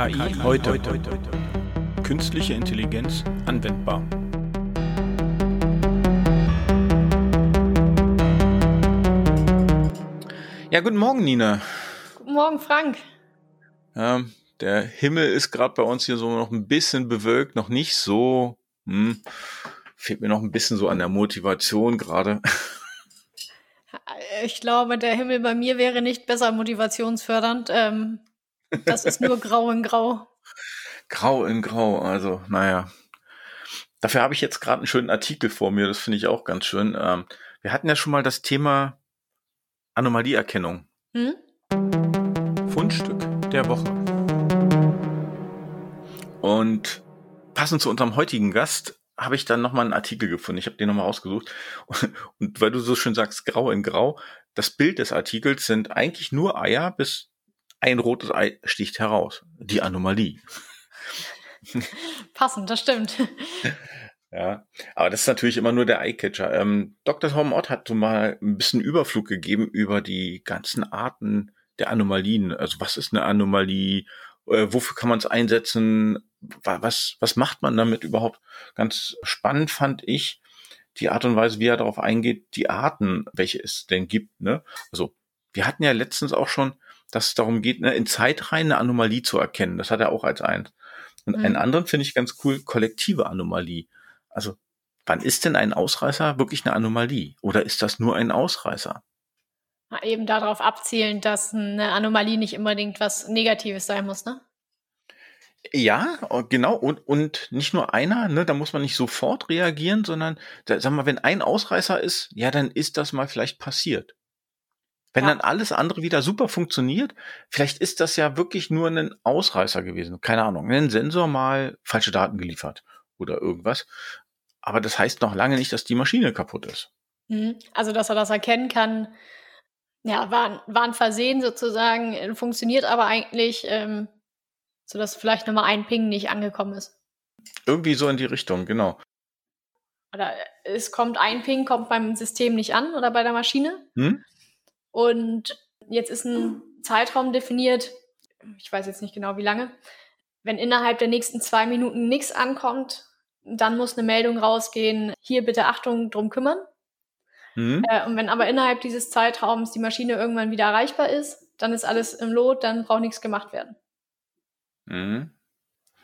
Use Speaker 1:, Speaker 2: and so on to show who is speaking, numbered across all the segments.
Speaker 1: KI heute. Künstliche Intelligenz anwendbar. Ja, guten Morgen, Nina.
Speaker 2: Guten Morgen, Frank.
Speaker 1: Ja, der Himmel ist gerade bei uns hier so noch ein bisschen bewölkt, noch nicht so. Hm, fehlt mir noch ein bisschen so an der Motivation gerade.
Speaker 2: Ich glaube, der Himmel bei mir wäre nicht besser motivationsfördernd. Ähm, das ist nur grau in grau.
Speaker 1: Grau in grau, also naja. Dafür habe ich jetzt gerade einen schönen Artikel vor mir, das finde ich auch ganz schön. Ähm, wir hatten ja schon mal das Thema Anomalieerkennung. Hm? Fundstück der Woche. Und passend zu unserem heutigen Gast habe ich dann nochmal einen Artikel gefunden. Ich habe den nochmal rausgesucht. Und weil du so schön sagst, grau in grau, das Bild des Artikels sind eigentlich nur Eier, bis ein rotes Ei sticht heraus. Die Anomalie.
Speaker 2: Passend, das stimmt.
Speaker 1: Ja, aber das ist natürlich immer nur der Eyecatcher. Ähm, Dr. Tom Ott hat so mal ein bisschen Überflug gegeben über die ganzen Arten der Anomalien. Also was ist eine Anomalie? Äh, wofür kann man es einsetzen? Was, was macht man damit überhaupt? Ganz spannend fand ich die Art und Weise, wie er darauf eingeht, die Arten, welche es denn gibt. Ne? Also wir hatten ja letztens auch schon, dass es darum geht, ne, in Zeitreihen eine Anomalie zu erkennen. Das hat er auch als eins. Und mhm. einen anderen finde ich ganz cool, kollektive Anomalie. Also, wann ist denn ein Ausreißer wirklich eine Anomalie? Oder ist das nur ein Ausreißer?
Speaker 2: Eben darauf abzielen, dass eine Anomalie nicht unbedingt was Negatives sein muss, ne?
Speaker 1: Ja, genau. Und, und nicht nur einer, ne, da muss man nicht sofort reagieren, sondern, da, sag mal, wenn ein Ausreißer ist, ja, dann ist das mal vielleicht passiert. Wenn ja. dann alles andere wieder super funktioniert, vielleicht ist das ja wirklich nur ein Ausreißer gewesen. Keine Ahnung, ein Sensor mal falsche Daten geliefert oder irgendwas. Aber das heißt noch lange nicht, dass die Maschine kaputt ist.
Speaker 2: Mhm. Also, dass er das erkennen kann, ja, war, war ein Versehen sozusagen, äh, funktioniert aber eigentlich, ähm, sodass vielleicht nochmal ein Ping nicht angekommen ist.
Speaker 1: Irgendwie so in die Richtung, genau.
Speaker 2: Oder äh, es kommt ein Ping, kommt beim System nicht an oder bei der Maschine. Hm? Und jetzt ist ein Zeitraum definiert, ich weiß jetzt nicht genau wie lange. Wenn innerhalb der nächsten zwei Minuten nichts ankommt, dann muss eine Meldung rausgehen, hier bitte Achtung, drum kümmern. Mhm. Äh, und wenn aber innerhalb dieses Zeitraums die Maschine irgendwann wieder erreichbar ist, dann ist alles im Lot, dann braucht nichts gemacht werden.
Speaker 1: Mhm.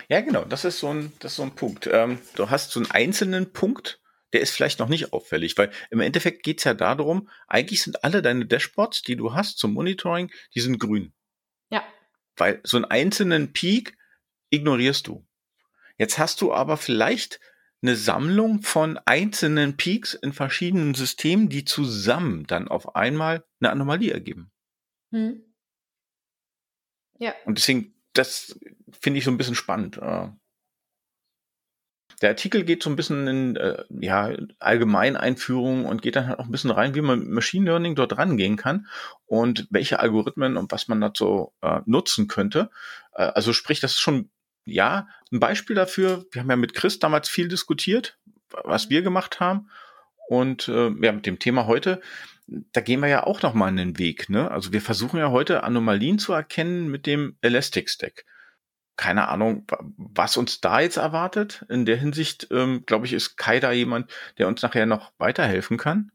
Speaker 1: Ja, genau, das ist so ein, das ist so ein Punkt. Ähm, du hast so einen einzelnen Punkt, der ist vielleicht noch nicht auffällig, weil im Endeffekt geht's ja darum, eigentlich sind alle deine Dashboards, die du hast zum Monitoring, die sind grün.
Speaker 2: Ja.
Speaker 1: Weil so einen einzelnen Peak ignorierst du. Jetzt hast du aber vielleicht eine Sammlung von einzelnen Peaks in verschiedenen Systemen, die zusammen dann auf einmal eine Anomalie ergeben. Hm. Ja. Und deswegen, das finde ich so ein bisschen spannend. Der Artikel geht so ein bisschen in äh, ja, Allgemeineinführung und geht dann halt auch ein bisschen rein, wie man mit Machine Learning dort rangehen kann und welche Algorithmen und was man dazu äh, nutzen könnte. Äh, also sprich, das ist schon ja, ein Beispiel dafür, wir haben ja mit Chris damals viel diskutiert, was wir gemacht haben. Und äh, ja, mit dem Thema heute, da gehen wir ja auch nochmal einen Weg. Ne? Also wir versuchen ja heute Anomalien zu erkennen mit dem Elastic Stack. Keine Ahnung, was uns da jetzt erwartet. In der Hinsicht, ähm, glaube ich, ist Kai da jemand, der uns nachher noch weiterhelfen kann.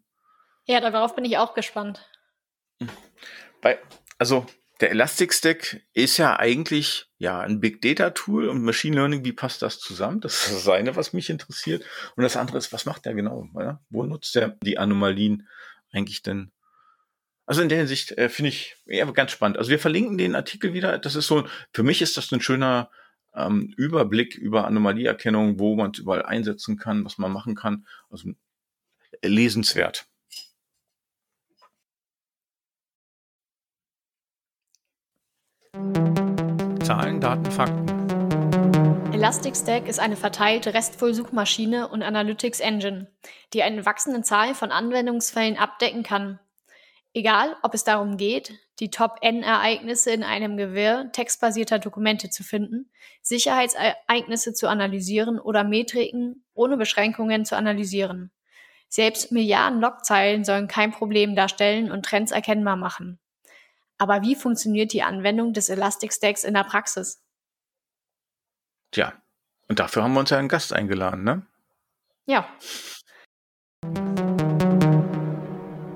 Speaker 2: Ja, darauf bin ich auch gespannt.
Speaker 1: Bei, also der Elastic Stack ist ja eigentlich ja ein Big Data Tool und Machine Learning. Wie passt das zusammen? Das ist das eine, was mich interessiert. Und das andere ist, was macht der genau? Ja? Wo nutzt er die Anomalien eigentlich denn? Also in der Hinsicht äh, finde ich ja, ganz spannend. Also wir verlinken den Artikel wieder. Das ist so, für mich ist das ein schöner ähm, Überblick über Anomalieerkennung, wo man es überall einsetzen kann, was man machen kann. Also lesenswert.
Speaker 3: Zahlen, Daten, Fakten.
Speaker 2: Elastic ist eine verteilte RESTful-Suchmaschine und Analytics Engine, die eine wachsende Zahl von Anwendungsfällen abdecken kann. Egal, ob es darum geht, die Top-N-Ereignisse in einem Gewirr textbasierter Dokumente zu finden, Sicherheitsereignisse zu analysieren oder Metriken ohne Beschränkungen zu analysieren. Selbst Milliarden Logzeilen sollen kein Problem darstellen und Trends erkennbar machen. Aber wie funktioniert die Anwendung des Elastic Stacks in der Praxis?
Speaker 1: Tja, und dafür haben wir uns ja einen Gast eingeladen, ne?
Speaker 2: Ja.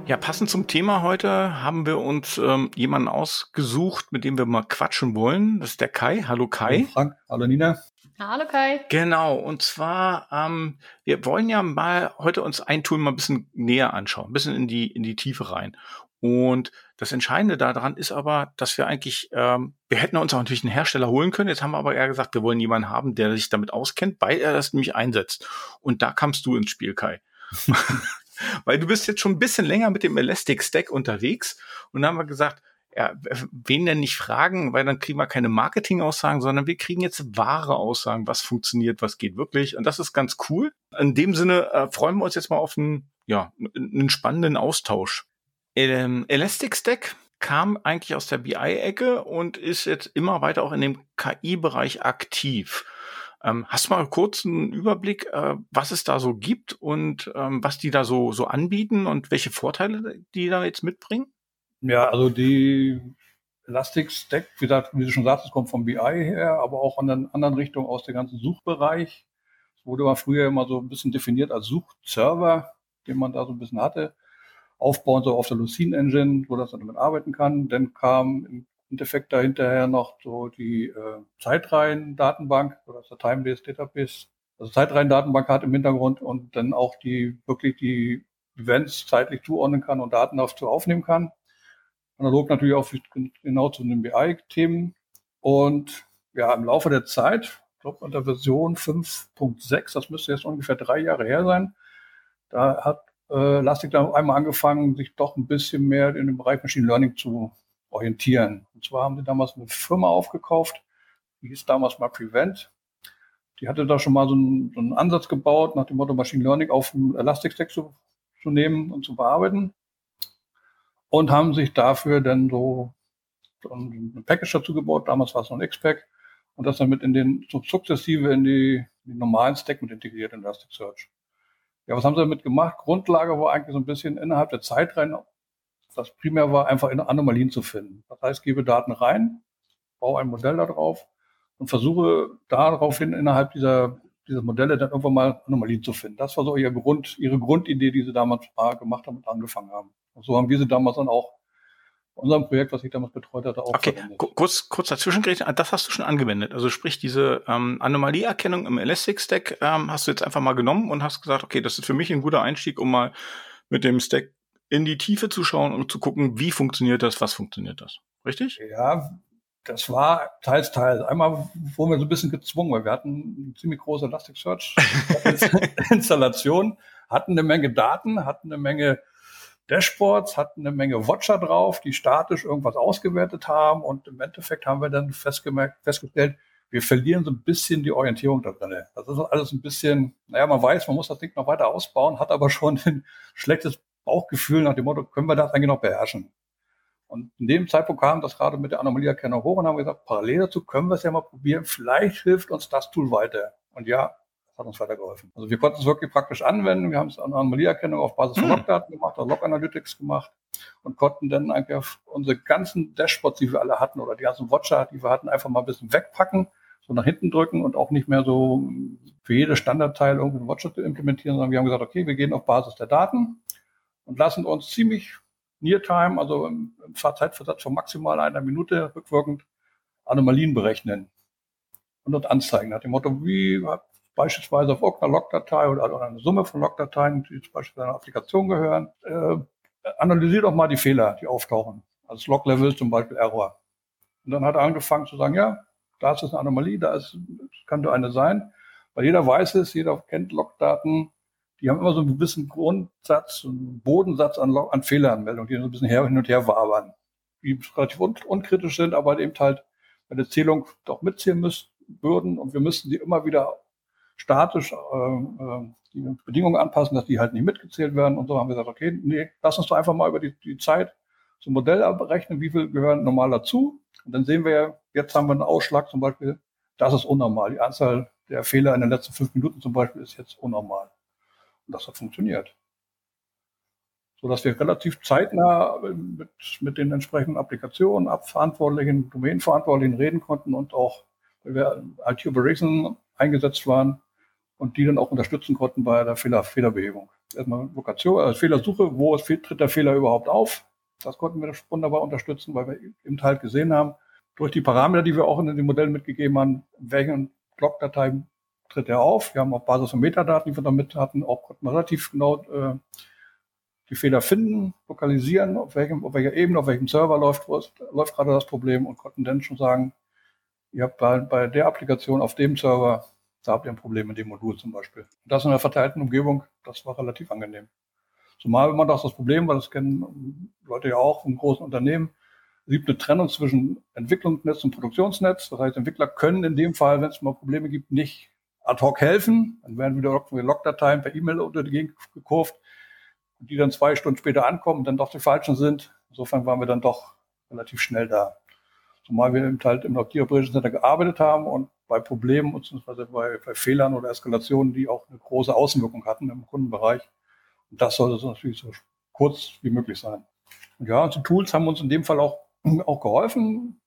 Speaker 1: Ja, passend zum Thema heute haben wir uns ähm, jemanden ausgesucht, mit dem wir mal quatschen wollen. Das ist der Kai. Hallo Kai.
Speaker 4: Hallo Frank. Hallo Nina.
Speaker 2: Hallo Kai.
Speaker 1: Genau, und zwar, ähm, wir wollen ja mal heute uns ein Tool mal ein bisschen näher anschauen, ein bisschen in die, in die Tiefe rein. Und das Entscheidende daran ist aber, dass wir eigentlich, ähm, wir hätten uns auch natürlich einen Hersteller holen können. Jetzt haben wir aber eher gesagt, wir wollen jemanden haben, der sich damit auskennt, weil er das nämlich einsetzt. Und da kamst du ins Spiel, Kai. weil du bist jetzt schon ein bisschen länger mit dem Elastic Stack unterwegs und dann haben wir gesagt, ja, wen denn nicht fragen, weil dann kriegen wir keine Marketing-Aussagen, sondern wir kriegen jetzt wahre Aussagen, was funktioniert, was geht wirklich. Und das ist ganz cool. In dem Sinne äh, freuen wir uns jetzt mal auf einen, ja, einen spannenden Austausch. Ähm, Elastic Stack kam eigentlich aus der BI-Ecke und ist jetzt immer weiter auch in dem KI-Bereich aktiv. Ähm, hast du mal kurz einen Überblick, äh, was es da so gibt und ähm, was die da so, so anbieten und welche Vorteile die da jetzt mitbringen?
Speaker 4: Ja, also die Elastic Stack, wie, gesagt, wie du schon sagst, es kommt vom BI her, aber auch in einer anderen Richtung aus dem ganzen Suchbereich. Es wurde mal früher immer so ein bisschen definiert als Suchserver, den man da so ein bisschen hatte. Aufbauen so auf der Lucene Engine, wo das dann damit arbeiten kann. Dann kam Endeffekt dahinterher noch so die äh, Zeitreihen-Datenbank oder das Time-Based Database. Also Zeitreihen-Datenbank hat im Hintergrund und dann auch die wirklich die Events zeitlich zuordnen kann und Daten dazu aufnehmen kann. Analog natürlich auch genau zu den BI-Themen. Und ja, im Laufe der Zeit, ich glaube unter Version 5.6, das müsste jetzt ungefähr drei Jahre her sein, da hat äh, Elastic dann einmal angefangen, sich doch ein bisschen mehr in dem Bereich Machine Learning zu orientieren. Und zwar haben sie damals eine Firma aufgekauft, die hieß damals mal Prevent. Die hatte da schon mal so einen, so einen Ansatz gebaut, nach dem Motto Machine Learning auf dem Elastic Stack zu, zu nehmen und zu bearbeiten. Und haben sich dafür dann so, ein Package dazu gebaut. Damals war es noch ein X-Pack. Und das dann mit in den, so sukzessive in die, in die normalen Stack mit integriert in Elasticsearch. Ja, was haben sie damit gemacht? Grundlage war eigentlich so ein bisschen innerhalb der Zeit rein das primär war, einfach in Anomalien zu finden. Das heißt, gebe Daten rein, baue ein Modell darauf und versuche daraufhin innerhalb dieser, dieser Modelle dann irgendwann mal Anomalien zu finden. Das war so ihr Grund, ihre Grundidee, die sie damals mal gemacht haben und angefangen haben. Und so haben wir sie damals dann auch unserem Projekt, was ich damals betreut hatte, auch
Speaker 1: okay. verwendet. Kurz, kurz dazwischen geredet, das hast du schon angewendet. Also sprich, diese ähm, Anomalieerkennung im Elastic Stack ähm, hast du jetzt einfach mal genommen und hast gesagt, okay, das ist für mich ein guter Einstieg, um mal mit dem Stack in die Tiefe zu schauen und zu gucken, wie funktioniert das, was funktioniert das. Richtig?
Speaker 4: Ja, das war teils, teils. Einmal wurden wir so ein bisschen gezwungen, weil wir hatten eine ziemlich große Elasticsearch Installation, hatten eine Menge Daten, hatten eine Menge Dashboards, hatten eine Menge Watcher drauf, die statisch irgendwas ausgewertet haben und im Endeffekt haben wir dann festgemerkt, festgestellt, wir verlieren so ein bisschen die Orientierung da drin. Das ist alles ein bisschen, naja, man weiß, man muss das Ding noch weiter ausbauen, hat aber schon ein schlechtes Bauchgefühl nach dem Motto, können wir das eigentlich noch beherrschen? Und in dem Zeitpunkt kam das gerade mit der Anomalieerkennung hoch und haben gesagt, parallel dazu können wir es ja mal probieren. Vielleicht hilft uns das Tool weiter. Und ja, das hat uns weitergeholfen. Also wir konnten es wirklich praktisch anwenden. Wir haben es an Anomalieerkennung auf Basis von hm. Logdaten gemacht, oder Log Analytics gemacht und konnten dann eigentlich auf unsere ganzen Dashboards, die wir alle hatten, oder die ganzen Watcher, die wir hatten, einfach mal ein bisschen wegpacken, so nach hinten drücken und auch nicht mehr so für jedes Standardteil irgendeinen Watcher zu implementieren, sondern wir haben gesagt, okay, wir gehen auf Basis der Daten und lassen uns ziemlich Near-Time, also im, im Zeitversatz von maximal einer Minute rückwirkend Anomalien berechnen und dort anzeigen. Nach dem Motto, wie beispielsweise auf irgendeiner Logdatei oder, oder eine Summe von Logdateien, die zum Beispiel einer Applikation gehören, äh, analysiert doch mal die Fehler, die auftauchen. Als Log-Level zum Beispiel Error. Und dann hat er angefangen zu sagen, ja, da ist es eine Anomalie, da ist, könnte eine sein. Weil jeder weiß es, jeder kennt Logdaten, die haben immer so einen gewissen Grundsatz, einen Bodensatz an, an Fehleranmeldungen, die so ein bisschen her, hin und her wabern, die relativ un unkritisch sind, aber eben halt bei der Zählung doch mitzählen müssen, würden und wir müssten sie immer wieder statisch äh, die Bedingungen anpassen, dass die halt nicht mitgezählt werden und so haben wir gesagt, okay, nee, lass uns doch einfach mal über die, die Zeit so ein Modell berechnen, wie viel gehören normal dazu und dann sehen wir ja, jetzt haben wir einen Ausschlag zum Beispiel, das ist unnormal. Die Anzahl der Fehler in den letzten fünf Minuten zum Beispiel ist jetzt unnormal. Und das hat funktioniert. So dass wir relativ zeitnah mit, mit den entsprechenden Applikationen, Abverantwortlichen, Domainverantwortlichen reden konnten und auch weil wir IT Operations eingesetzt waren und die dann auch unterstützen konnten bei der Fehler, Fehlerbehebung. Erstmal Lokation, also Fehlersuche, wo tritt der Fehler überhaupt auf? Das konnten wir wunderbar unterstützen, weil wir eben halt gesehen haben, durch die Parameter, die wir auch in den Modellen mitgegeben haben, in welchen Blockdateien tritt er auf. Wir haben auf Basis von Metadaten, die wir damit hatten, auch konnten relativ genau äh, die Fehler finden, lokalisieren, auf, welchem, auf welcher Ebene, auf welchem Server läuft, ist, läuft gerade das Problem und konnten dann schon sagen, ihr habt bei, bei der Applikation auf dem Server, da habt ihr ein Problem mit dem Modul zum Beispiel. Und das in einer verteilten Umgebung, das war relativ angenehm. Zumal wenn man das das Problem, weil das kennen Leute ja auch von großen Unternehmen, gibt eine Trennung zwischen Entwicklungsnetz und Produktionsnetz. Das heißt, Entwickler können in dem Fall, wenn es mal Probleme gibt, nicht ad hoc helfen. Dann werden wieder Logdateien per E-Mail unter die Gegend gekurft, die dann zwei Stunden später ankommen und dann doch die falschen sind. Insofern waren wir dann doch relativ schnell da. Zumal wir eben halt im Nokia Operations Center gearbeitet haben und bei Problemen beziehungsweise bei, bei Fehlern oder Eskalationen, die auch eine große Außenwirkung hatten im Kundenbereich. Und das sollte natürlich so kurz wie möglich sein. Und ja, und die Tools haben uns in dem Fall auch, auch geholfen.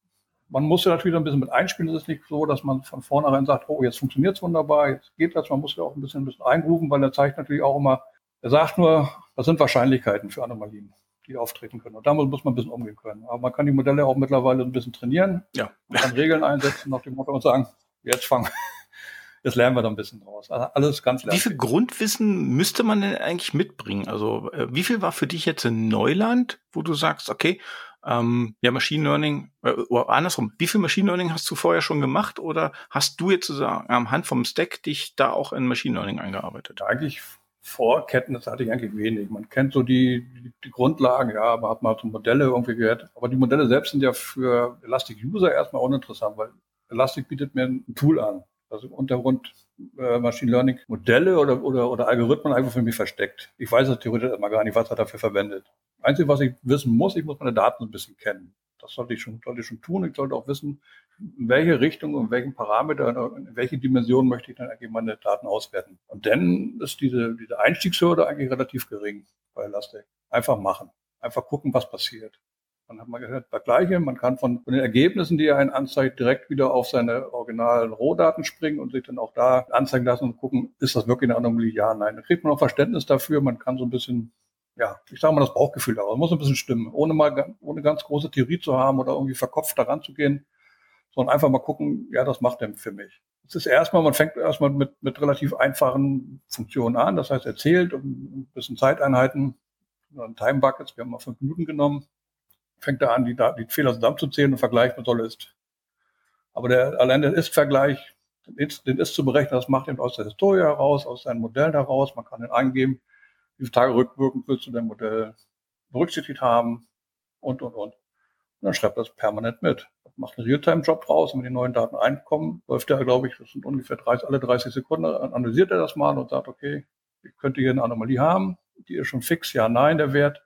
Speaker 4: Man musste natürlich ein bisschen mit einspielen. Es ist nicht so, dass man von vornherein sagt, oh, jetzt funktioniert es wunderbar, jetzt geht das. Man muss ja auch ein bisschen, ein bisschen einrufen, weil er zeigt natürlich auch immer, er sagt nur, das sind Wahrscheinlichkeiten für Anomalien, die auftreten können. Und damit muss man ein bisschen umgehen können. Aber man kann die Modelle auch mittlerweile ein bisschen trainieren. Ja. Man kann Regeln einsetzen nach dem Motto und sagen, jetzt fangen, jetzt lernen wir da ein bisschen draus. Also alles ganz
Speaker 1: lernen. Wie viel Grundwissen müsste man denn eigentlich mitbringen? Also äh, wie viel war für dich jetzt in Neuland, wo du sagst, okay, ähm, ja, Machine Learning, äh, oder andersrum, wie viel Machine Learning hast du vorher schon gemacht oder hast du jetzt sozusagen am Hand vom Stack dich da auch in Machine Learning eingearbeitet?
Speaker 4: Eigentlich Vorkenntnis hatte ich eigentlich wenig. Man kennt so die, die, die Grundlagen, ja, man hat mal so Modelle irgendwie gehört. Aber die Modelle selbst sind ja für Elastic User erstmal uninteressant, weil Elastic bietet mir ein Tool an. Also im Untergrund äh, Machine Learning Modelle oder, oder, oder Algorithmen einfach für mich versteckt. Ich weiß es theoretisch immer gar nicht, was er dafür verwendet. Einzige, was ich wissen muss, ich muss meine Daten ein bisschen kennen. Das sollte ich schon, sollte ich schon tun. Ich sollte auch wissen, in welche Richtung und welchen Parameter, in welche Dimension möchte ich dann eigentlich meine Daten auswerten. Und dann ist diese, diese Einstiegshürde eigentlich relativ gering bei Elastic. Einfach machen. Einfach gucken, was passiert. Dann hat man gehört, bei Gleiche, man kann von, von den Ergebnissen, die er einen anzeigt, direkt wieder auf seine originalen Rohdaten springen und sich dann auch da anzeigen lassen und gucken, ist das wirklich eine Anomalie? Ja, nein. Dann kriegt man auch Verständnis dafür. Man kann so ein bisschen ja, ich sage mal das Bauchgefühl, es muss ein bisschen stimmen, ohne mal, ohne ganz große Theorie zu haben oder irgendwie verkopft daran zu gehen, sondern einfach mal gucken, ja, das macht er für mich. Es ist erstmal, man fängt erstmal mit, mit relativ einfachen Funktionen an, das heißt, er zählt um ein bisschen Zeiteinheiten, Time Buckets, wir haben mal fünf Minuten genommen, fängt er an, die, die Fehler zusammenzuzählen und vergleicht mit soll ist. Aber der, allein der Ist-Vergleich, den Ist zu berechnen, das macht ihn aus der Historie heraus, aus seinen Modellen heraus, man kann ihn eingeben, wie viele Tage rückwirkend willst du dein Modell berücksichtigt haben und, und, und. Und dann schreibt das permanent mit. Macht einen Realtime-Job draus, wenn die neuen Daten einkommen, läuft er, glaube ich, das sind ungefähr 30, alle 30 Sekunden, analysiert er das mal und sagt, okay, ich könnte hier eine Anomalie haben, die ist schon fix, ja, nein, der Wert.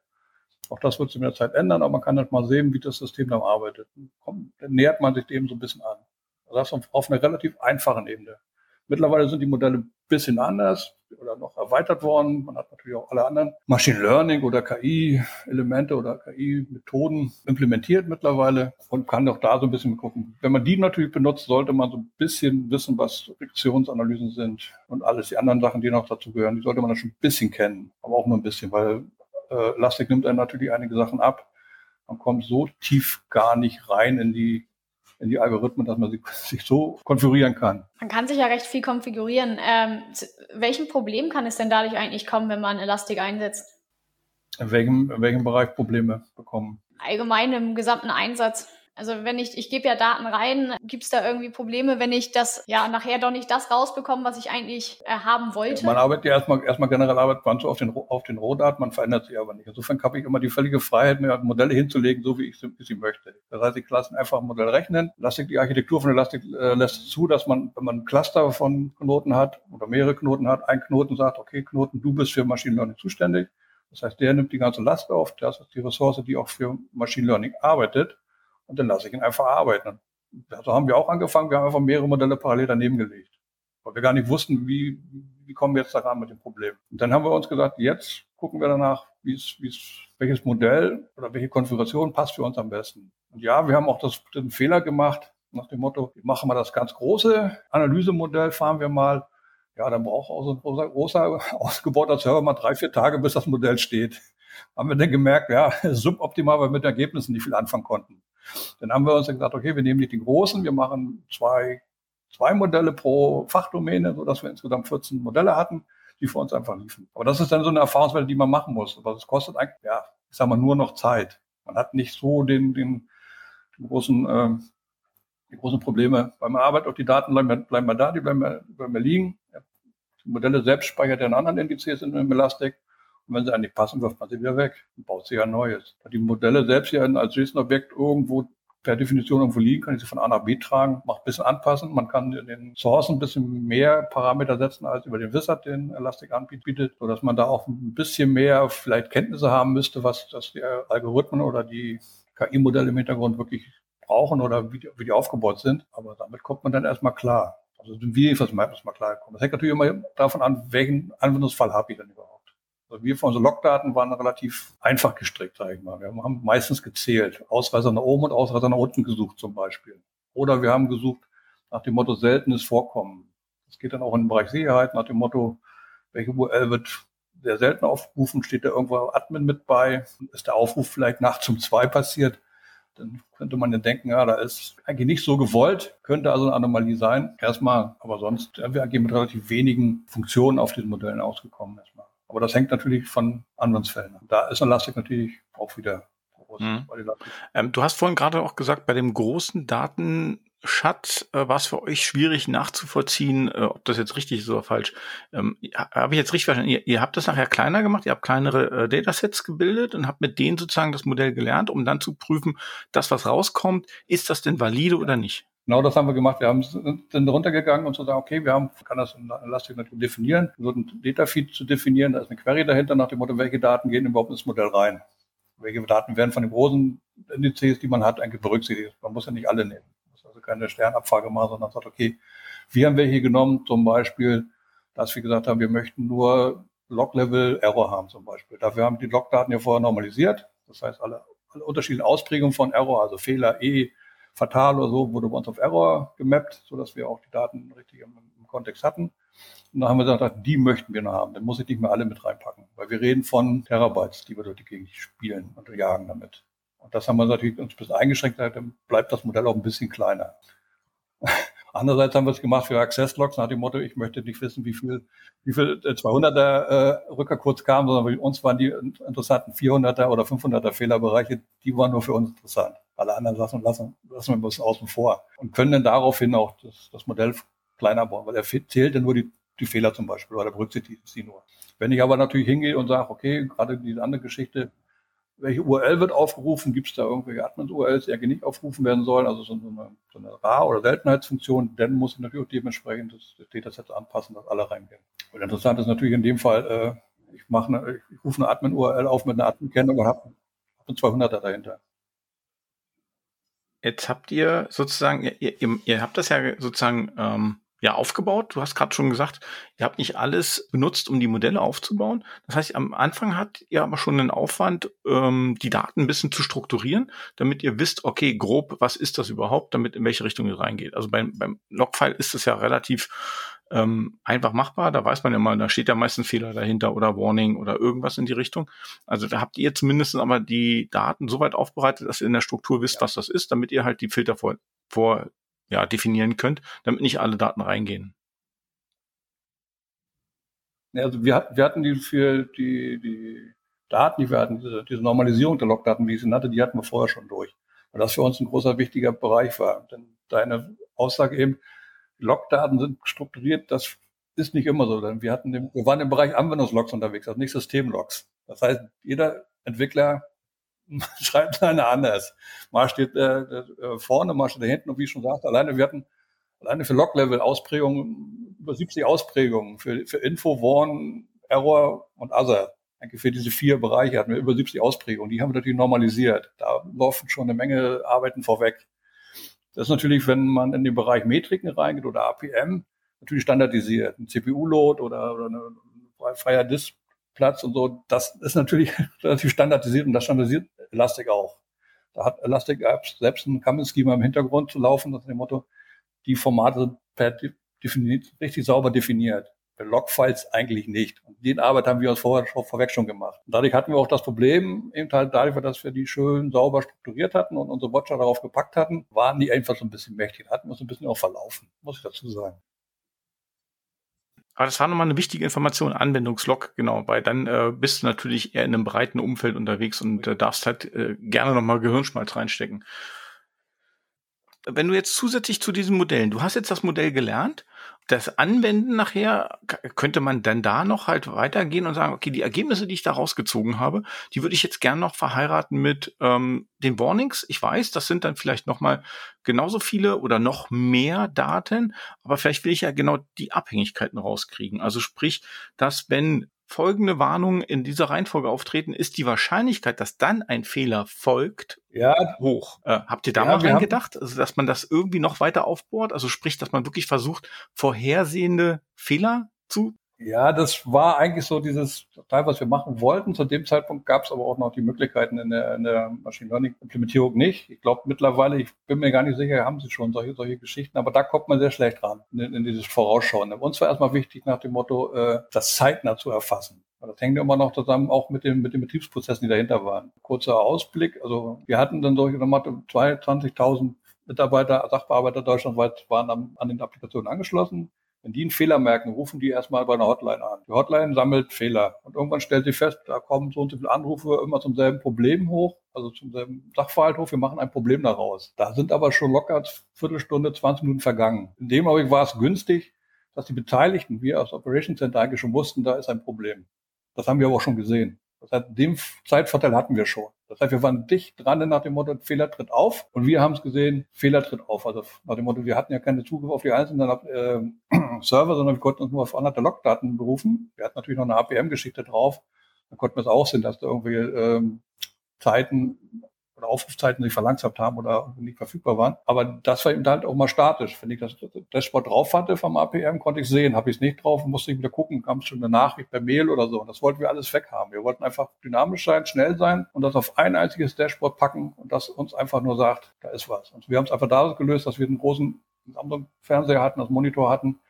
Speaker 4: Auch das wird sich mit der Zeit ändern, aber man kann halt mal sehen, wie das System dann arbeitet. Dann, nähert man sich dem so ein bisschen an. Also das auf einer relativ einfachen Ebene. Mittlerweile sind die Modelle ein bisschen anders oder noch erweitert worden. Man hat natürlich auch alle anderen Machine Learning oder KI-Elemente oder KI-Methoden implementiert mittlerweile und kann auch da so ein bisschen gucken. Wenn man die natürlich benutzt, sollte man so ein bisschen wissen, was Rektionsanalysen sind und alles die anderen Sachen, die noch dazu gehören. Die sollte man dann schon ein bisschen kennen, aber auch nur ein bisschen, weil äh, Elastic nimmt einem natürlich einige Sachen ab. Man kommt so tief gar nicht rein in die in die Algorithmen, dass man sich, sich so konfigurieren kann.
Speaker 2: Man kann sich ja recht viel konfigurieren. Ähm, welchem Problem kann es denn dadurch eigentlich kommen, wenn man Elastic einsetzt?
Speaker 4: In welchem, in welchem Bereich Probleme bekommen?
Speaker 2: Allgemein im gesamten Einsatz. Also wenn ich, ich gebe ja Daten rein, gibt es da irgendwie Probleme, wenn ich das ja nachher doch nicht das rausbekomme, was ich eigentlich äh, haben wollte?
Speaker 4: Man arbeitet ja erstmal, erstmal generell arbeitet man so auf den, auf den Rohdaten, man verändert sie aber nicht. Insofern habe ich immer die völlige Freiheit, mir Modelle hinzulegen, so wie ich sie, sie möchte. Das heißt, ich lasse einfach ein Modell rechnen. Elastic, die Architektur von Elastic äh, lässt zu, dass man, wenn man ein Cluster von Knoten hat oder mehrere Knoten hat, ein Knoten sagt, okay, Knoten, du bist für Machine Learning zuständig. Das heißt, der nimmt die ganze Last auf. Das ist die Ressource, die auch für Machine Learning arbeitet und dann lasse ich ihn einfach arbeiten. So haben wir auch angefangen. Wir haben einfach mehrere Modelle parallel daneben gelegt, weil wir gar nicht wussten, wie, wie kommen wir jetzt daran mit dem Problem. Und dann haben wir uns gesagt, jetzt gucken wir danach, wie es, wie es, welches Modell oder welche Konfiguration passt für uns am besten. Und ja, wir haben auch das, den Fehler gemacht, nach dem Motto, machen wir das ganz große Analysemodell, fahren wir mal. Ja, dann braucht auch so ein großer, großer ausgebauter Server mal drei, vier Tage, bis das Modell steht. Haben wir dann gemerkt, ja, suboptimal, weil wir mit Ergebnissen nicht viel anfangen konnten. Dann haben wir uns gesagt, okay, wir nehmen nicht den großen, wir machen zwei, zwei Modelle pro Fachdomäne, sodass wir insgesamt 14 Modelle hatten, die für uns einfach liefen. Aber das ist dann so eine Erfahrungswelt, die man machen muss. Aber es kostet eigentlich, ja, ich sag mal, nur noch Zeit. Man hat nicht so den, den, den großen, äh, die großen Probleme. Beim Arbeit auf die Daten bleiben, bleiben wir da, die bleiben, bleiben wir liegen. Die Modelle selbst speichert ja in anderen Indizes in Elastic. Und wenn sie eigentlich passen, wirft man sie wieder weg und baut sie ja Neues. Da die Modelle selbst ja als JSON-Objekt irgendwo per Definition irgendwo liegen, kann ich sie von A nach B tragen, macht ein bisschen anpassen. Man kann in den Sourcen ein bisschen mehr Parameter setzen als über den Wizard, den Elastic anbietet, sodass man da auch ein bisschen mehr vielleicht Kenntnisse haben müsste, was das die Algorithmen oder die KI-Modelle im Hintergrund wirklich brauchen oder wie die, wie die aufgebaut sind. Aber damit kommt man dann erstmal klar. Also wie was mal klar kommen. Das hängt natürlich immer davon an, welchen Anwendungsfall habe ich denn überhaupt. Wir von unseren Logdaten waren relativ einfach gestrickt, sage ich mal. Wir haben meistens gezählt, Ausreißer nach oben und Ausreißer nach unten gesucht zum Beispiel. Oder wir haben gesucht nach dem Motto seltenes Vorkommen. Das geht dann auch in den Bereich Sicherheit nach dem Motto, welche URL wird sehr selten aufgerufen, steht da irgendwo Admin mit bei, ist der Aufruf vielleicht nachts um zwei passiert, dann könnte man ja denken, ja, da ist eigentlich nicht so gewollt, könnte also eine Anomalie sein. Erstmal, aber sonst, wir agieren mit relativ wenigen Funktionen auf diesen Modellen ausgekommen erstmal. Aber das hängt natürlich von Anwendungsfällen an. Da ist Elastic natürlich auch wieder groß. Mhm.
Speaker 1: Ähm, du hast vorhin gerade auch gesagt, bei dem großen Datenschatz äh, war es für euch schwierig nachzuvollziehen, äh, ob das jetzt richtig ist oder falsch. Ähm, Habe ich jetzt richtig verstanden? Ihr, ihr, habt das nachher kleiner gemacht, ihr habt kleinere äh, Datasets gebildet und habt mit denen sozusagen das Modell gelernt, um dann zu prüfen, das, was rauskommt, ist das denn valide ja. oder nicht?
Speaker 4: Genau das haben wir gemacht. Wir haben, sind runtergegangen und zu sagen, okay, wir haben, kann das in Elastic natürlich definieren, so ein Datafeed zu definieren, da ist eine Query dahinter nach dem Motto, welche Daten gehen überhaupt ins Modell rein? Welche Daten werden von den großen Indizes, die man hat, eigentlich berücksichtigt? Man muss ja nicht alle nehmen. Man muss also keine Sternabfrage machen, sondern sagt, okay, wir haben welche genommen, zum Beispiel, dass wir gesagt haben, wir möchten nur Log-Level-Error haben zum Beispiel. Dafür haben die Log-Daten ja vorher normalisiert. Das heißt, alle, alle unterschiedlichen Ausprägungen von Error, also Fehler, E, fatal oder so, wurde bei uns auf Error gemappt, so dass wir auch die Daten richtig im, im Kontext hatten. Und dann haben wir gesagt, die möchten wir noch haben. Dann muss ich nicht mehr alle mit reinpacken, weil wir reden von Terabytes, die wir durch die Gegend spielen und jagen damit. Und das haben wir natürlich uns ein bisschen eingeschränkt, dann bleibt das Modell auch ein bisschen kleiner. Andererseits haben wir es gemacht für Access Logs nach dem Motto, ich möchte nicht wissen, wie viel, wie viel 200er äh, Rücker kurz kamen, sondern für uns waren die interessanten 400er oder 500er Fehlerbereiche, die waren nur für uns interessant. Alle anderen Sachen lassen, lassen wir bisschen außen vor und können dann daraufhin auch das, das Modell kleiner bauen, weil er zählt dann nur die, die Fehler zum Beispiel oder berücksichtigt sie nur. Wenn ich aber natürlich hingehe und sage, okay, gerade diese andere Geschichte, welche URL wird aufgerufen, gibt es da irgendwelche Admin-URLs, die eigentlich nicht aufgerufen werden sollen, also so eine, so eine Rar- oder Seltenheitsfunktion, dann muss ich natürlich auch dementsprechend das, das Dataset anpassen, dass alle reingehen. Und interessant ist natürlich in dem Fall, äh, ich mache eine, ich rufe eine Admin-URL auf mit einer Admin-Kennung und habe hab einen 200er dahinter.
Speaker 1: Jetzt habt ihr sozusagen, ihr, ihr, ihr habt das ja sozusagen ähm, ja aufgebaut. Du hast gerade schon gesagt, ihr habt nicht alles benutzt, um die Modelle aufzubauen. Das heißt, am Anfang habt ihr aber schon einen Aufwand, ähm, die Daten ein bisschen zu strukturieren, damit ihr wisst, okay, grob, was ist das überhaupt, damit in welche Richtung ihr reingeht. Also beim, beim Logfile ist es ja relativ ähm, einfach machbar. Da weiß man ja mal, da steht ja meistens Fehler dahinter oder Warning oder irgendwas in die Richtung. Also da habt ihr zumindest aber die Daten so weit aufbereitet, dass ihr in der Struktur wisst, ja. was das ist, damit ihr halt die Filter vor, vor ja, definieren könnt, damit nicht alle Daten reingehen.
Speaker 4: Also wir, wir hatten die für die, die Daten, die wir hatten, diese, diese Normalisierung der Logdaten, wie ich sie nannte, die hatten wir vorher schon durch. Weil das für uns ein großer wichtiger Bereich war. Denn deine Aussage eben, Logdaten sind strukturiert, das ist nicht immer so. Denn wir hatten, wir waren im Bereich Anwendungslogs unterwegs, also nicht Systemlogs. Das heißt, jeder Entwickler schreibt seine anders. Mal steht äh, äh, vorne, mal steht da hinten und wie ich schon sagte, alleine wir hatten alleine für Log-Level Ausprägungen über 70 Ausprägungen für, für Info, Warn, Error und Other. Denke, für diese vier Bereiche hatten wir über 70 Ausprägungen. Die haben wir natürlich normalisiert. Da laufen schon eine Menge Arbeiten vorweg. Das ist natürlich, wenn man in den Bereich Metriken reingeht oder APM, natürlich standardisiert. Ein CPU-Load oder, oder eine freier Disk Platz und so, das ist natürlich relativ standardisiert und das standardisiert Elastic auch. Da hat Elastic Apps selbst ein Common-Schema im Hintergrund zu laufen, das ist dem Motto, die Formate per definiert, richtig sauber definiert. Logfiles eigentlich nicht. Und den Arbeit haben wir uns vorher schon vorweg schon gemacht. Und dadurch hatten wir auch das Problem, eben halt dadurch, dass wir die schön sauber strukturiert hatten und unsere Watcher darauf gepackt hatten, waren die einfach so ein bisschen mächtig. Hatten wir uns ein bisschen auch verlaufen, muss ich dazu sagen.
Speaker 1: Aber das war nochmal eine wichtige Information, Anwendungslog, genau, weil dann äh, bist du natürlich eher in einem breiten Umfeld unterwegs und äh, darfst halt äh, gerne nochmal Gehirnschmalz reinstecken wenn du jetzt zusätzlich zu diesen Modellen, du hast jetzt das Modell gelernt, das Anwenden nachher, könnte man dann da noch halt weitergehen und sagen, okay, die Ergebnisse, die ich da rausgezogen habe, die würde ich jetzt gern noch verheiraten mit ähm, den Warnings. Ich weiß, das sind dann vielleicht noch mal genauso viele oder noch mehr Daten, aber vielleicht will ich ja genau die Abhängigkeiten rauskriegen. Also sprich, dass wenn folgende Warnungen in dieser Reihenfolge auftreten, ist die Wahrscheinlichkeit, dass dann ein Fehler folgt, ja. hoch. Äh, habt ihr da ja, mal dran gedacht, also, dass man das irgendwie noch weiter aufbohrt? Also sprich, dass man wirklich versucht, vorhersehende Fehler zu
Speaker 4: ja, das war eigentlich so dieses Teil, was wir machen wollten. Zu dem Zeitpunkt gab es aber auch noch die Möglichkeiten in der, in der Machine Learning Implementierung nicht. Ich glaube mittlerweile, ich bin mir gar nicht sicher, haben sie schon solche, solche Geschichten, aber da kommt man sehr schlecht ran in, in dieses Vorausschauen. Uns war erstmal wichtig nach dem Motto, äh, das zeitnah zu erfassen. Das hängt immer noch zusammen auch mit, dem, mit den Betriebsprozessen, die dahinter waren. Kurzer Ausblick, also wir hatten dann solche 22.000 Mitarbeiter, Sachbearbeiter deutschlandweit waren an, an den Applikationen angeschlossen. Wenn die einen Fehler merken, rufen die erstmal bei einer Hotline an. Die Hotline sammelt Fehler. Und irgendwann stellt sie fest, da kommen so und so viele Anrufe immer zum selben Problem hoch, also zum selben Sachverhalt hoch. Wir machen ein Problem daraus. Da sind aber schon locker Viertelstunde, 20 Minuten vergangen. In dem Augenblick war es günstig, dass die Beteiligten, wir als Operations Center eigentlich schon wussten, da ist ein Problem. Das haben wir aber auch schon gesehen. Das heißt, den Zeitvorteil hatten wir schon. Das heißt, wir waren dicht dran nach dem Motto, Fehler tritt auf. Und wir haben es gesehen, Fehler tritt auf. Also nach dem Motto, wir hatten ja keine Zugriff auf die einzelnen äh, Server, sondern wir konnten uns nur auf andere Logdaten berufen. Wir hatten natürlich noch eine APM-Geschichte drauf. Dann konnten wir es auch sehen, dass da irgendwie ähm, Zeiten oder Aufrufzeiten sich verlangsamt haben oder nicht verfügbar waren. Aber das war eben halt auch mal statisch. Wenn ich das Dashboard drauf hatte vom APM, konnte ich sehen. Habe ich es nicht drauf, musste ich wieder gucken, kam schon eine Nachricht per Mail oder so. Und das wollten wir alles weghaben. Wir wollten einfach dynamisch sein, schnell sein und das auf ein einziges Dashboard packen und das uns einfach nur sagt, da ist was. Und wir haben es einfach dadurch gelöst, dass wir einen großen Samsung-Fernseher hatten, das Monitor hatten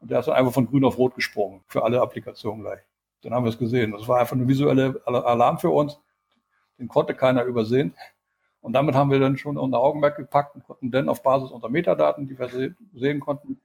Speaker 4: und der ist dann einfach von grün auf rot gesprungen für alle Applikationen gleich. Dann haben wir es gesehen. Das war einfach eine visuelle Alarm für uns. Den konnte keiner übersehen. Und damit haben wir dann schon unser Augenmerk gepackt und konnten dann auf Basis unserer Metadaten, die wir sehen konnten,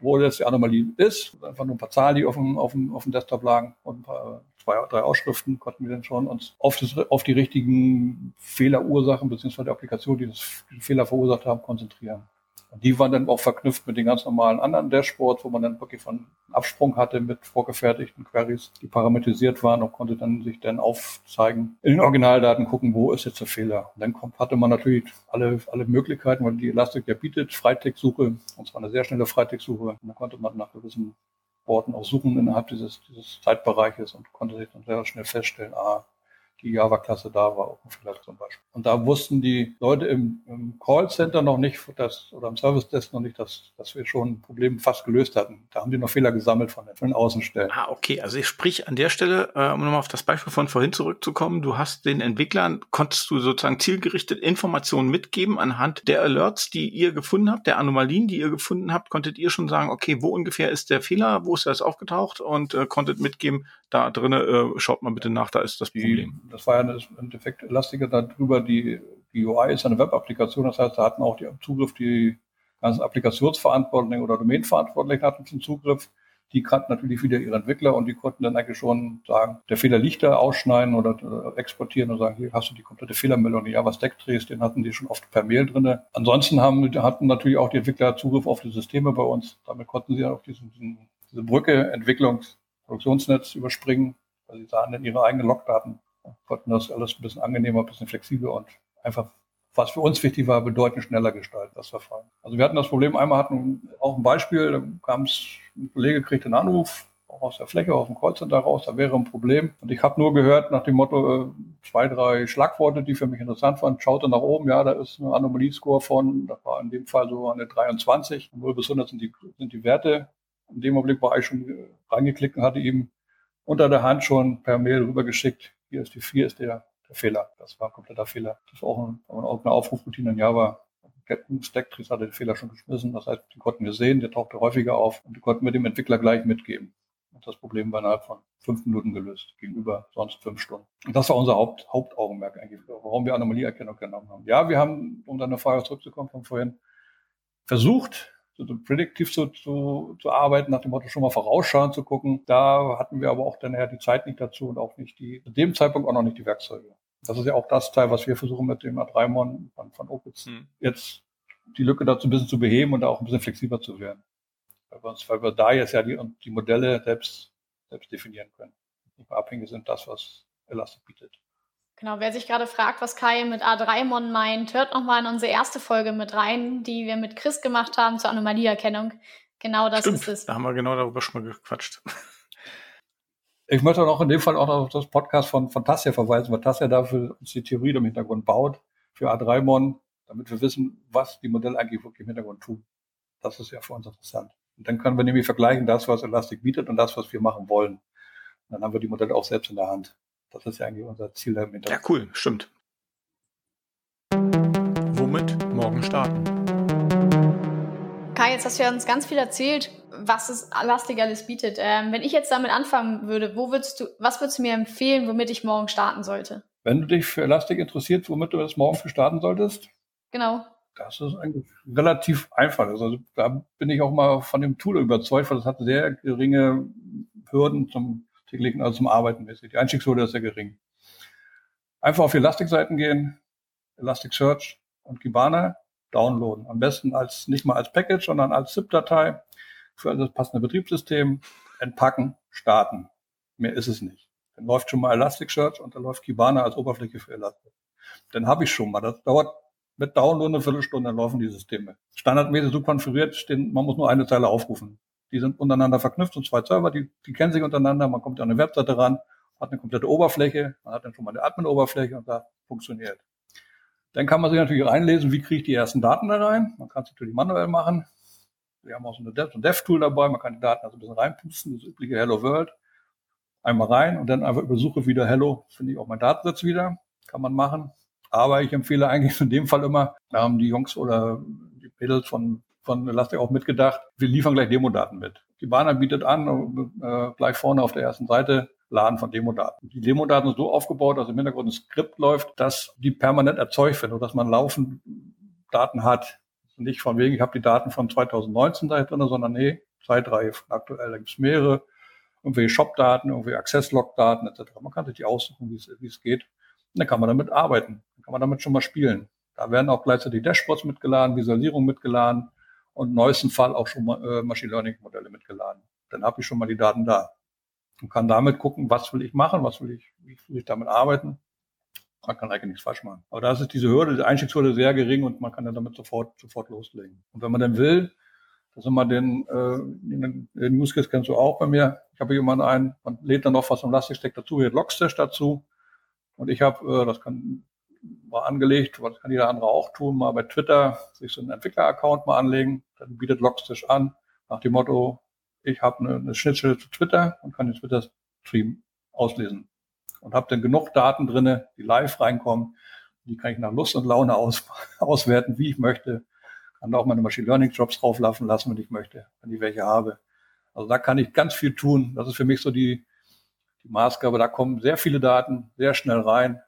Speaker 4: wo jetzt die Anomalie ist, einfach nur ein paar Zahlen, die auf dem, auf dem, auf dem Desktop lagen und ein paar, zwei, drei Ausschriften, konnten wir dann schon uns auf, das, auf die richtigen Fehlerursachen beziehungsweise die Applikation, die das, Fehler verursacht haben, konzentrieren. Und die waren dann auch verknüpft mit den ganz normalen anderen Dashboards, wo man dann wirklich von Absprung hatte mit vorgefertigten Queries, die parametrisiert waren und konnte dann sich dann aufzeigen, in den Originaldaten gucken, wo ist jetzt der Fehler. Und dann hatte man natürlich alle, alle Möglichkeiten, weil die Elastic ja bietet, Freitext-Suche, und zwar eine sehr schnelle Freitext-Suche. Und dann konnte man nach gewissen Worten auch suchen innerhalb dieses, dieses Zeitbereiches und konnte sich dann sehr schnell feststellen, ah, die Java-Klasse da war, auch vielleicht zum Beispiel. Und da wussten die Leute im, im Callcenter noch nicht, dass, oder im Service Desk noch nicht, dass, dass wir schon ein Problem fast gelöst hatten. Da haben die noch Fehler gesammelt von den, von den Außenstellen.
Speaker 1: Ah, okay. Also ich sprich an der Stelle, äh, um nochmal auf das Beispiel von vorhin zurückzukommen, du hast den Entwicklern, konntest du sozusagen zielgerichtet Informationen mitgeben anhand der Alerts, die ihr gefunden habt, der Anomalien, die ihr gefunden habt, konntet ihr schon sagen, okay, wo ungefähr ist der Fehler, wo ist das aufgetaucht und äh, konntet mitgeben, da drinnen, äh, schaut mal bitte nach, da ist das Problem.
Speaker 4: Die, das war ja im Endeffekt elastiger darüber, die, die UI ist eine Web-Applikation, das heißt, da hatten auch die Zugriff, die ganzen Applikationsverantwortlichen oder Domainverantwortlichen hatten zum Zugriff. Die kannten natürlich wieder ihre Entwickler und die konnten dann eigentlich schon sagen, der Fehler liegt da, ausschneiden oder exportieren und sagen, hier hast du die komplette Fehlermeldung, die Java Stack drehst, den hatten die schon oft per Mail drinne. Ansonsten haben, hatten natürlich auch die Entwickler Zugriff auf die Systeme bei uns. Damit konnten sie auch diesen, diesen, diese Brücke Entwicklungs Produktionsnetz überspringen, weil sie sahen dann ihre eigenen Logdaten konnten das alles ein bisschen angenehmer, ein bisschen flexibler und einfach, was für uns wichtig war, bedeutend schneller gestalten, das Verfahren. Also wir hatten das Problem, einmal hatten auch ein Beispiel, da kam es, ein Kollege kriegte einen Anruf, auch aus der Fläche, aus dem Callcenter raus, da wäre ein Problem. Und ich habe nur gehört nach dem Motto, äh, zwei, drei Schlagworte, die für mich interessant waren, schaute nach oben, ja, da ist eine Anomaliescore von, das war in dem Fall so eine 23, 0 bis 100 sind die, sind die Werte in dem Augenblick war ich schon reingeklickt und hatte ihm unter der Hand schon per Mail rübergeschickt. Hier ist die 4, ist der, der Fehler. Das war ein kompletter Fehler. Das war auch, ein, auch eine Aufrufroutine in Java. Captain Stacktree hatte den Fehler schon geschmissen. Das heißt, den konnten wir sehen, der tauchte häufiger auf und die konnten wir dem Entwickler gleich mitgeben. Und das Problem war innerhalb von fünf Minuten gelöst, gegenüber sonst fünf Stunden. Und das war unser Haupt, Hauptaugenmerk eigentlich, warum wir Anomalieerkennung genommen haben. Ja, wir haben, um dann eine Frage zurückzukommen von vorhin, versucht, so prädiktiv zu, zu, zu arbeiten, nach dem Motto schon mal vorausschauen zu gucken. Da hatten wir aber auch dann ja die Zeit nicht dazu und auch nicht die, zu dem Zeitpunkt auch noch nicht die Werkzeuge. Das ist ja auch das Teil, was wir versuchen mit dem A3-Mon von, von Opitz hm. jetzt die Lücke dazu ein bisschen zu beheben und da auch ein bisschen flexibler zu werden. Weil wir, uns, weil wir da jetzt ja die, die Modelle selbst, selbst definieren können. Nicht mehr abhängig sind das, was Elastic bietet.
Speaker 2: Genau, wer sich gerade fragt, was Kai mit A3-Mon meint, hört nochmal in unsere erste Folge mit rein, die wir mit Chris gemacht haben zur Anomalieerkennung. Genau das
Speaker 3: Stimmt,
Speaker 2: ist es.
Speaker 3: Da haben wir genau darüber schon mal gequatscht.
Speaker 4: Ich möchte auch in dem Fall auch auf das Podcast von, von Tassia verweisen, weil Tassia dafür uns die Theorie im Hintergrund baut für A3-Mon, damit wir wissen, was die Modelle eigentlich wirklich im Hintergrund tun. Das ist ja für uns interessant. Und dann können wir nämlich vergleichen, das, was Elastic bietet und das, was wir machen wollen. Und dann haben wir die Modelle auch selbst in der Hand. Das ist ja eigentlich unser Ziel dahinter.
Speaker 3: Ja, cool, stimmt. Womit morgen starten?
Speaker 2: Kai, jetzt hast du ja uns ganz viel erzählt, was es Elastic alles bietet. Ähm, wenn ich jetzt damit anfangen würde, wo würdest du, was würdest du mir empfehlen, womit ich morgen starten sollte?
Speaker 4: Wenn du dich für Elastic interessiert, womit du das morgen für starten solltest?
Speaker 2: Genau.
Speaker 4: Das ist eigentlich relativ einfach. Also da bin ich auch mal von dem Tool überzeugt, weil es hat sehr geringe Hürden zum täglichen, also zum Arbeiten mäßig. Die Einstiegshürde ist sehr gering. Einfach auf die Elastic-Seiten gehen, Elasticsearch und Kibana downloaden. Am besten als, nicht mal als Package, sondern als ZIP-Datei für das passende Betriebssystem, entpacken, starten. Mehr ist es nicht. Dann läuft schon mal Elasticsearch und dann läuft Kibana als Oberfläche für Elastic. Dann habe ich schon mal. Das dauert mit Download eine Viertelstunde, dann laufen die Systeme. Standardmäßig so konfiguriert man muss nur eine Zeile aufrufen. Die sind untereinander verknüpft und zwei Server, die, die kennen sich untereinander. Man kommt an eine Webseite ran, hat eine komplette Oberfläche, man hat dann schon mal eine Admin-Oberfläche und da funktioniert. Dann kann man sich natürlich reinlesen, wie kriege ich die ersten Daten da rein. Man kann es natürlich manuell machen. Wir haben auch so, Dev, ein Dev-Tool dabei, man kann die Daten also ein bisschen reinpusten, das übliche Hello World. Einmal rein und dann einfach über Suche wieder Hello, finde ich auch meinen Datensatz wieder. Kann man machen. Aber ich empfehle eigentlich in dem Fall immer, da haben die Jungs oder die Mädels von von Elastic auch mitgedacht, wir liefern gleich Demodaten mit. Die Bahner bietet an, äh, gleich vorne auf der ersten Seite Laden von Demodaten. Die Demodaten sind so aufgebaut, dass im Hintergrund ein Skript läuft, dass die permanent erzeugt werden, dass man laufend Daten hat. Nicht von wegen, ich habe die Daten von 2019 da drin, sondern nee, zwei, drei von aktuell. Da gibt es mehrere, irgendwelche Shop-Daten, irgendwelche Access-Log-Daten etc. Man kann sich die aussuchen, wie es geht. Und dann kann man damit arbeiten. Dann kann man damit schon mal spielen. Da werden auch gleichzeitig Dashboards mitgeladen, Visualisierung mitgeladen und neuesten Fall auch schon äh, Machine Learning Modelle mitgeladen. Dann habe ich schon mal die Daten da und kann damit gucken, was will ich machen, was will ich, wie will ich damit arbeiten. Man kann eigentlich nichts falsch machen. Aber da ist diese Hürde, die Einstiegshürde sehr gering und man kann dann damit sofort, sofort loslegen. Und wenn man dann will, das ist immer den, äh, den, Use Case kennst du auch bei mir. Ich habe jemanden ein, man lädt dann noch was vom Elastic Stack dazu, hier Logstash dazu. Und ich habe, äh, das kann mal angelegt, was kann jeder andere auch tun, mal bei Twitter sich so einen Entwickler-Account mal anlegen, dann bietet Logstash an, nach dem Motto, ich habe eine, eine Schnittstelle zu Twitter und kann den Twitter-Stream auslesen. Und habe dann genug Daten drinne, die live reinkommen, die kann ich nach Lust und Laune aus, auswerten, wie ich möchte. Kann da auch meine Machine Learning Jobs drauflaufen lassen, wenn ich möchte, wenn ich welche habe. Also da kann ich ganz viel tun. Das ist für mich so die, die Maßgabe. Da kommen sehr viele Daten sehr schnell rein.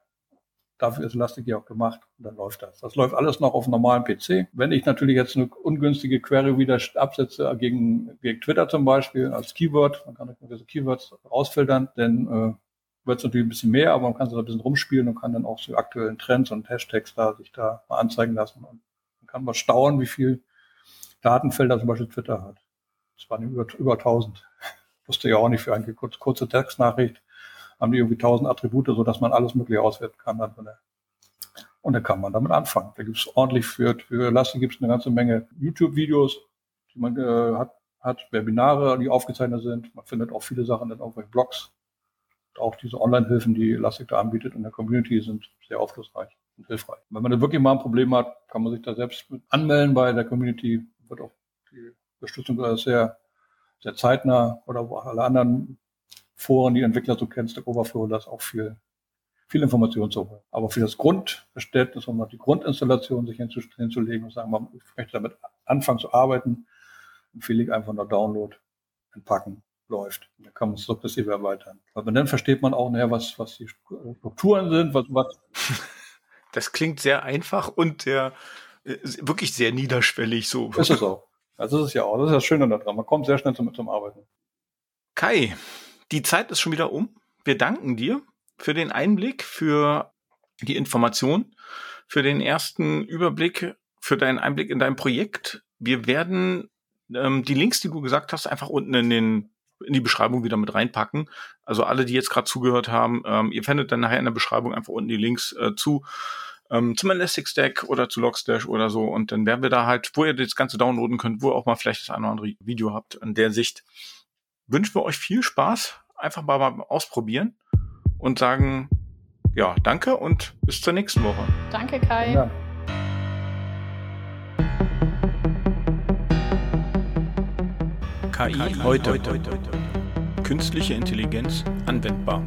Speaker 4: Dafür ist Elastic ja auch gemacht und dann läuft das. Das läuft alles noch auf einem normalen PC. Wenn ich natürlich jetzt eine ungünstige Query wieder absetze gegen, gegen Twitter zum Beispiel als Keyword, man kann gewisse Keywords ausfiltern, dann äh, wird es natürlich ein bisschen mehr, aber man kann so ein bisschen rumspielen und kann dann auch so aktuellen Trends und Hashtags da sich da mal anzeigen lassen. Und man kann mal staunen, wie viel Datenfelder zum Beispiel Twitter hat. Das waren über, über 1000. Wusste ja auch nicht für eine kurze Textnachricht haben die irgendwie tausend Attribute, so dass man alles mögliche auswerten kann. Dann und dann kann man damit anfangen. Da gibt es ordentlich für, für Elastic gibt es eine ganze Menge YouTube-Videos, die man äh, hat, hat, Webinare, die aufgezeichnet sind. Man findet auch viele Sachen in irgendwelchen Blogs. Auch diese Online-Hilfen, die Elastic da anbietet in der Community, sind sehr aufschlussreich und hilfreich. Wenn man da wirklich mal ein Problem hat, kann man sich da selbst anmelden bei der Community. Wird auch die Unterstützung sehr, sehr zeitnah oder wo alle anderen Foren, die Entwickler so kennst, der Oberflow, da ist auch viel, viel Information zu holen. Aber für das Grundverständnis, um mal die Grundinstallation sich hinzulegen und sagen, ich möchte damit anfangen zu arbeiten, empfehle ich einfach nur Download, entpacken, läuft. Dann kann man es sukzessive erweitern. Aber dann versteht man auch näher, was, was die Strukturen sind, was, was.
Speaker 1: Das klingt sehr einfach und sehr, äh, wirklich sehr niederschwellig so.
Speaker 4: Ist es auch. Also das ist ja auch, das ist das Schöne daran. Man kommt sehr schnell zum, zum Arbeiten.
Speaker 1: Kai, die Zeit ist schon wieder um. Wir danken dir für den Einblick, für die Information, für den ersten Überblick, für deinen Einblick in dein Projekt. Wir werden ähm, die Links, die du gesagt hast, einfach unten in den in die Beschreibung wieder mit reinpacken. Also alle, die jetzt gerade zugehört haben, ähm, ihr findet dann nachher in der Beschreibung einfach unten die Links äh, zu ähm, zum Elastic Stack oder zu Logstash oder so. Und dann werden wir da halt, wo ihr das Ganze downloaden könnt, wo ihr auch mal vielleicht das eine oder andere Video habt in der Sicht. Wünschen wir euch viel Spaß. Einfach mal, mal ausprobieren und sagen, ja, danke und bis zur nächsten Woche.
Speaker 2: Danke, Kai. Ja.
Speaker 1: KI, heute. heute. Künstliche Intelligenz anwendbar.